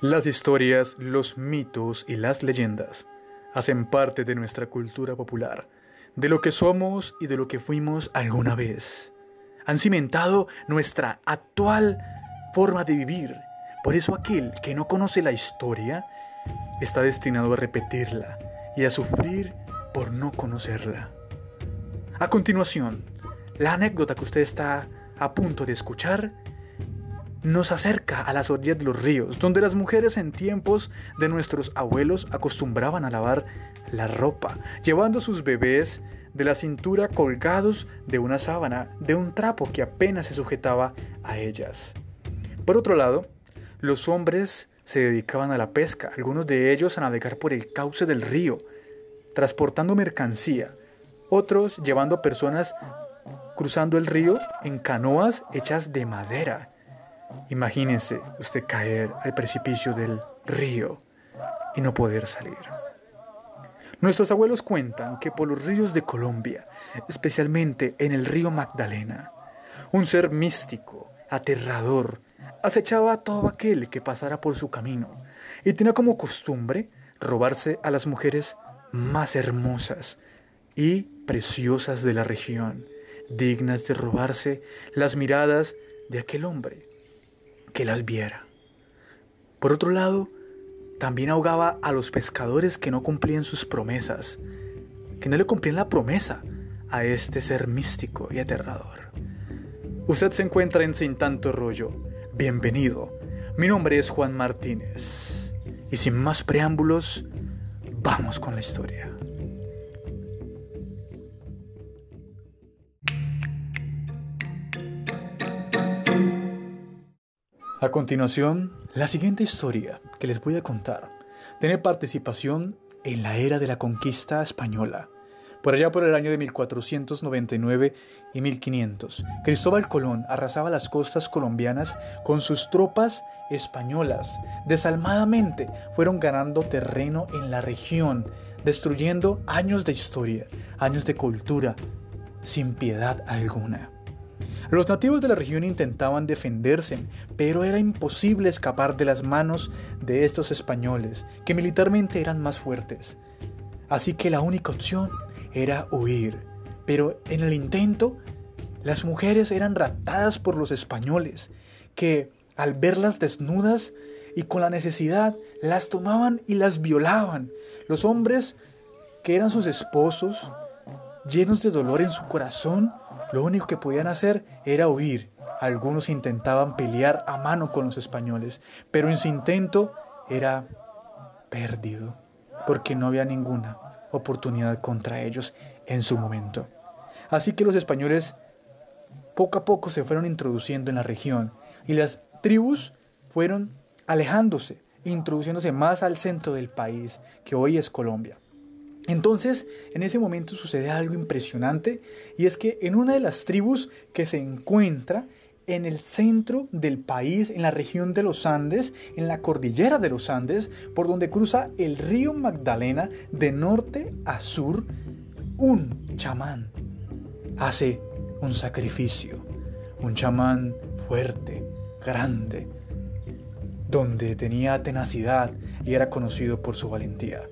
Las historias, los mitos y las leyendas hacen parte de nuestra cultura popular, de lo que somos y de lo que fuimos alguna vez. Han cimentado nuestra actual forma de vivir. Por eso aquel que no conoce la historia está destinado a repetirla y a sufrir por no conocerla. A continuación, la anécdota que usted está a punto de escuchar nos acerca a las orillas de los ríos, donde las mujeres en tiempos de nuestros abuelos acostumbraban a lavar la ropa, llevando sus bebés de la cintura colgados de una sábana, de un trapo que apenas se sujetaba a ellas. Por otro lado, los hombres se dedicaban a la pesca, algunos de ellos a navegar por el cauce del río, transportando mercancía, otros llevando personas cruzando el río en canoas hechas de madera. Imagínense usted caer al precipicio del río y no poder salir. Nuestros abuelos cuentan que por los ríos de Colombia, especialmente en el río Magdalena, un ser místico, aterrador, acechaba a todo aquel que pasara por su camino y tenía como costumbre robarse a las mujeres más hermosas y preciosas de la región, dignas de robarse las miradas de aquel hombre que las viera. Por otro lado, también ahogaba a los pescadores que no cumplían sus promesas, que no le cumplían la promesa a este ser místico y aterrador. Usted se encuentra en Sin Tanto Rollo. Bienvenido. Mi nombre es Juan Martínez. Y sin más preámbulos, vamos con la historia. A continuación, la siguiente historia que les voy a contar tiene participación en la era de la conquista española. Por allá por el año de 1499 y 1500, Cristóbal Colón arrasaba las costas colombianas con sus tropas españolas. Desalmadamente fueron ganando terreno en la región, destruyendo años de historia, años de cultura, sin piedad alguna. Los nativos de la región intentaban defenderse, pero era imposible escapar de las manos de estos españoles, que militarmente eran más fuertes. Así que la única opción era huir. Pero en el intento, las mujeres eran raptadas por los españoles, que al verlas desnudas y con la necesidad, las tomaban y las violaban. Los hombres, que eran sus esposos, llenos de dolor en su corazón, lo único que podían hacer era huir. Algunos intentaban pelear a mano con los españoles, pero en su intento era perdido, porque no había ninguna oportunidad contra ellos en su momento. Así que los españoles poco a poco se fueron introduciendo en la región y las tribus fueron alejándose, introduciéndose más al centro del país, que hoy es Colombia. Entonces, en ese momento sucede algo impresionante y es que en una de las tribus que se encuentra en el centro del país, en la región de los Andes, en la cordillera de los Andes, por donde cruza el río Magdalena de norte a sur, un chamán hace un sacrificio, un chamán fuerte, grande, donde tenía tenacidad y era conocido por su valentía.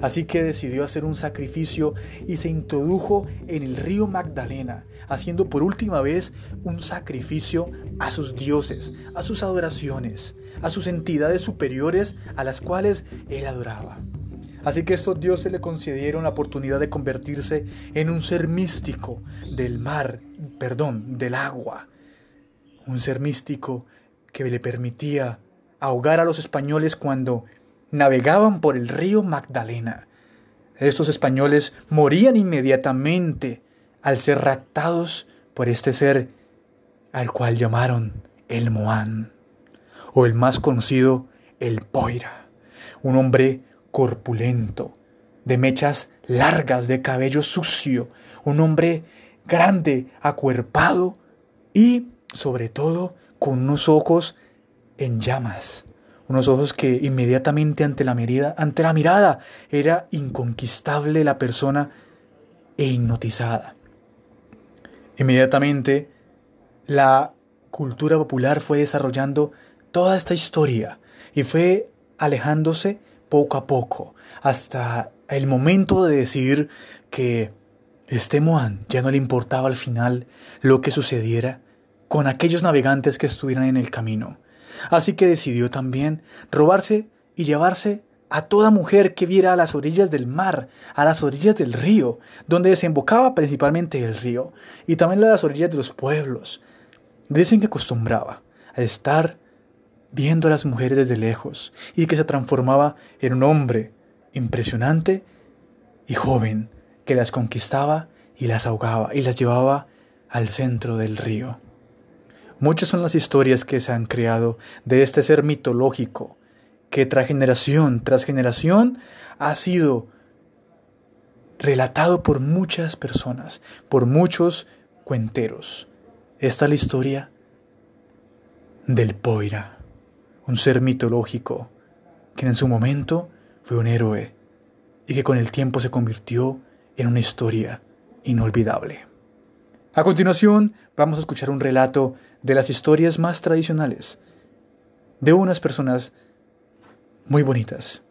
Así que decidió hacer un sacrificio y se introdujo en el río Magdalena, haciendo por última vez un sacrificio a sus dioses, a sus adoraciones, a sus entidades superiores a las cuales él adoraba. Así que estos dioses le concedieron la oportunidad de convertirse en un ser místico del mar, perdón, del agua. Un ser místico que le permitía ahogar a los españoles cuando navegaban por el río Magdalena. Estos españoles morían inmediatamente al ser raptados por este ser al cual llamaron el Moán, o el más conocido, el Poira, un hombre corpulento, de mechas largas, de cabello sucio, un hombre grande, acuerpado y, sobre todo, con unos ojos en llamas unos ojos que inmediatamente ante la, mirada, ante la mirada era inconquistable la persona e hipnotizada. Inmediatamente la cultura popular fue desarrollando toda esta historia y fue alejándose poco a poco hasta el momento de decir que este Moan ya no le importaba al final lo que sucediera con aquellos navegantes que estuvieran en el camino. Así que decidió también robarse y llevarse a toda mujer que viera a las orillas del mar, a las orillas del río, donde desembocaba principalmente el río, y también a las orillas de los pueblos. Dicen que acostumbraba a estar viendo a las mujeres desde lejos y que se transformaba en un hombre impresionante y joven que las conquistaba y las ahogaba y las llevaba al centro del río. Muchas son las historias que se han creado de este ser mitológico que tras generación tras generación ha sido relatado por muchas personas, por muchos cuenteros. Esta es la historia del Poira un ser mitológico que en su momento fue un héroe y que con el tiempo se convirtió en una historia inolvidable. A continuación vamos a escuchar un relato de las historias más tradicionales de unas personas muy bonitas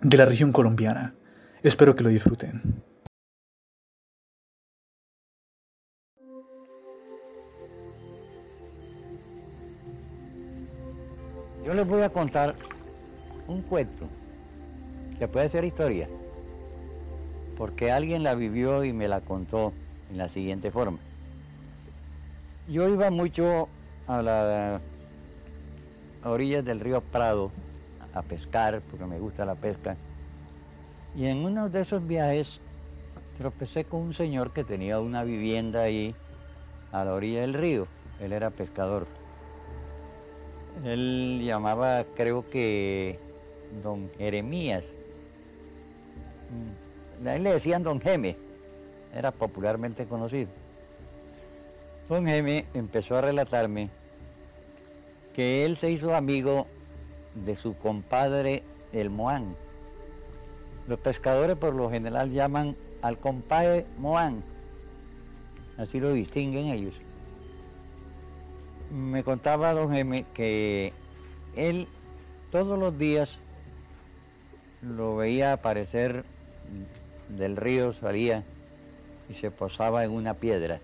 de la región colombiana. Espero que lo disfruten. Yo les voy a contar un cuento que puede ser historia, porque alguien la vivió y me la contó en la siguiente forma. Yo iba mucho a las orillas del río Prado a pescar, porque me gusta la pesca, y en uno de esos viajes tropecé con un señor que tenía una vivienda ahí a la orilla del río. Él era pescador. Él llamaba, creo que, don Jeremías. Mm, a él le decían don Geme, era popularmente conocido. Don Geme empezó a relatarme que él se hizo amigo de su compadre el Moán. Los pescadores por lo general llaman al compadre Moán, así lo distinguen ellos me contaba don M que él todos los días lo veía aparecer del río, salía y se posaba en una piedra.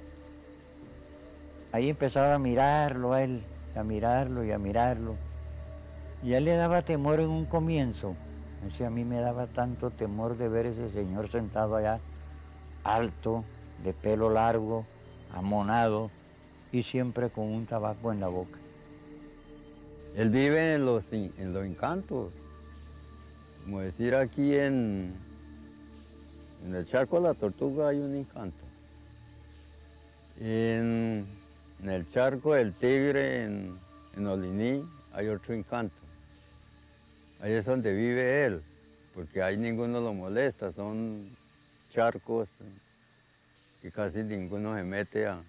Ahí empezaba a mirarlo a él, a mirarlo y a mirarlo. Y a él le daba temor en un comienzo. A mí me daba tanto temor de ver ese señor sentado allá, alto, de pelo largo, amonado, y siempre con un tabaco en la boca. Él vive en los, en los encantos, como decir aquí en, en el charco de la tortuga hay un encanto. En, en el charco del tigre, en, en Oliní, hay otro encanto. Ahí es donde vive él, porque ahí ninguno lo molesta, son charcos y casi ninguno se mete a,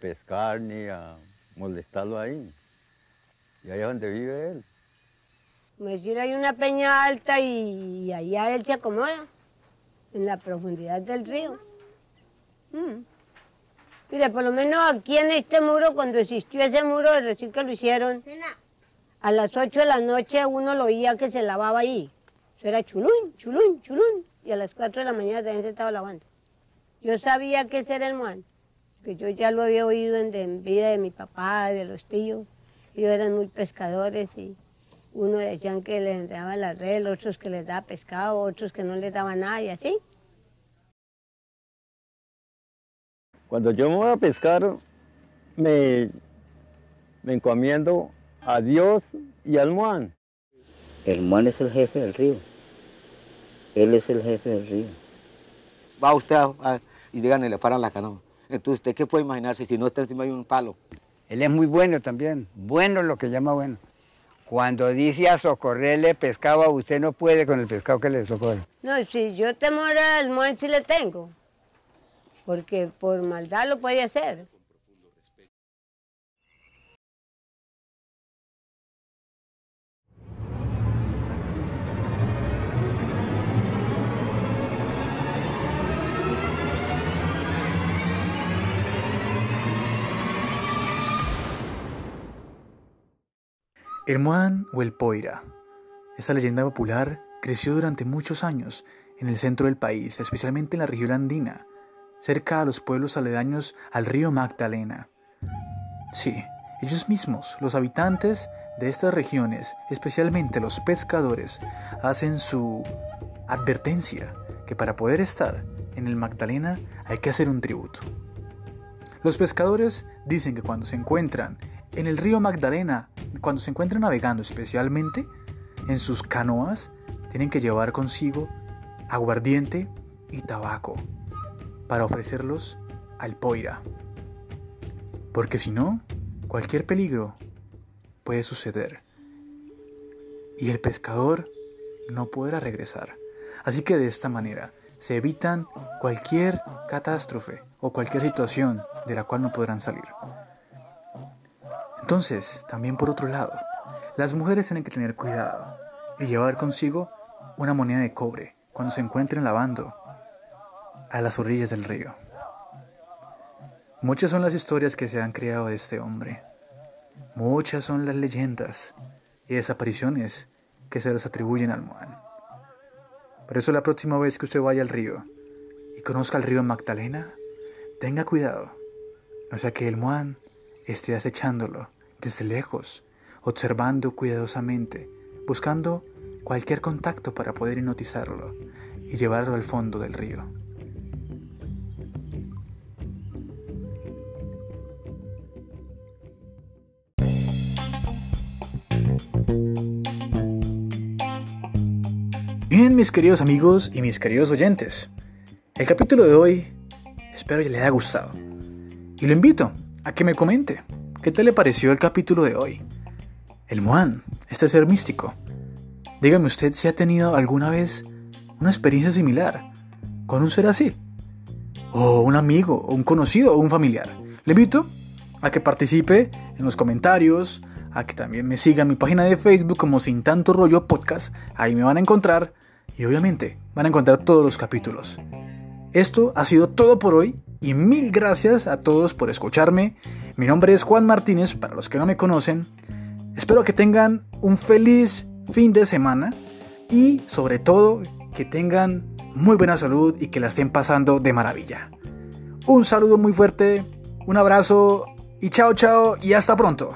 pescar ni a molestarlo ahí. Y ahí es donde vive él. Como decir, hay una peña alta y, allá él se acomoda, en la profundidad del río. Mm. Mire, por lo menos aquí en este muro, cuando existió ese muro, recién que lo hicieron, a las 8 de la noche uno lo oía que se lavaba ahí. Eso era chulún, chulún, chulún. Y a las 4 de la mañana también se estaba lavando. Yo sabía que ese era el muan que yo ya lo había oído en, vida de mi papá, de los tíos. Ellos eran muy pescadores y uno decían que les daba la red, otros que les daba pescado, otros que no les daba nada y así. Cuando yo me voy a pescar, me, me encomiendo a Dios y al Muan. El Muan es el jefe del río. Él es el jefe del río. Va usted y díganle, le paran la canoa. Entonces, ¿usted qué puede imaginarse si no está encima de un palo? Él es muy bueno también, bueno lo que llama bueno. Cuando dice a socorrerle pescado, usted no puede con el pescado que le socorre. No, si yo temor al muan sí le tengo, porque por maldad lo puede hacer. El Moan o el Poira. Esta leyenda popular creció durante muchos años en el centro del país, especialmente en la región andina, cerca a los pueblos aledaños al río Magdalena. Sí, ellos mismos, los habitantes de estas regiones, especialmente los pescadores, hacen su advertencia que para poder estar en el Magdalena hay que hacer un tributo. Los pescadores dicen que cuando se encuentran en el río Magdalena, cuando se encuentran navegando especialmente en sus canoas, tienen que llevar consigo aguardiente y tabaco para ofrecerlos al Poira. Porque si no, cualquier peligro puede suceder y el pescador no podrá regresar. Así que de esta manera se evitan cualquier catástrofe o cualquier situación de la cual no podrán salir. Entonces, también por otro lado, las mujeres tienen que tener cuidado y llevar consigo una moneda de cobre cuando se encuentren lavando a las orillas del río. Muchas son las historias que se han creado de este hombre. Muchas son las leyendas y desapariciones que se les atribuyen al Moan. Por eso la próxima vez que usted vaya al río y conozca el río Magdalena, tenga cuidado, no sea que el Moan esté acechándolo desde lejos, observando cuidadosamente, buscando cualquier contacto para poder hipnotizarlo y llevarlo al fondo del río. Bien, mis queridos amigos y mis queridos oyentes, el capítulo de hoy espero que les haya gustado. Y lo invito a que me comente qué tal le pareció el capítulo de hoy. El Moan, este ser místico. Dígame usted si ha tenido alguna vez una experiencia similar con un ser así. O un amigo, o un conocido, o un familiar. Le invito a que participe en los comentarios, a que también me siga en mi página de Facebook como Sin Tanto Rollo Podcast. Ahí me van a encontrar y obviamente van a encontrar todos los capítulos. Esto ha sido todo por hoy y mil gracias a todos por escucharme. Mi nombre es Juan Martínez, para los que no me conocen. Espero que tengan un feliz fin de semana y sobre todo que tengan muy buena salud y que la estén pasando de maravilla. Un saludo muy fuerte, un abrazo y chao chao y hasta pronto.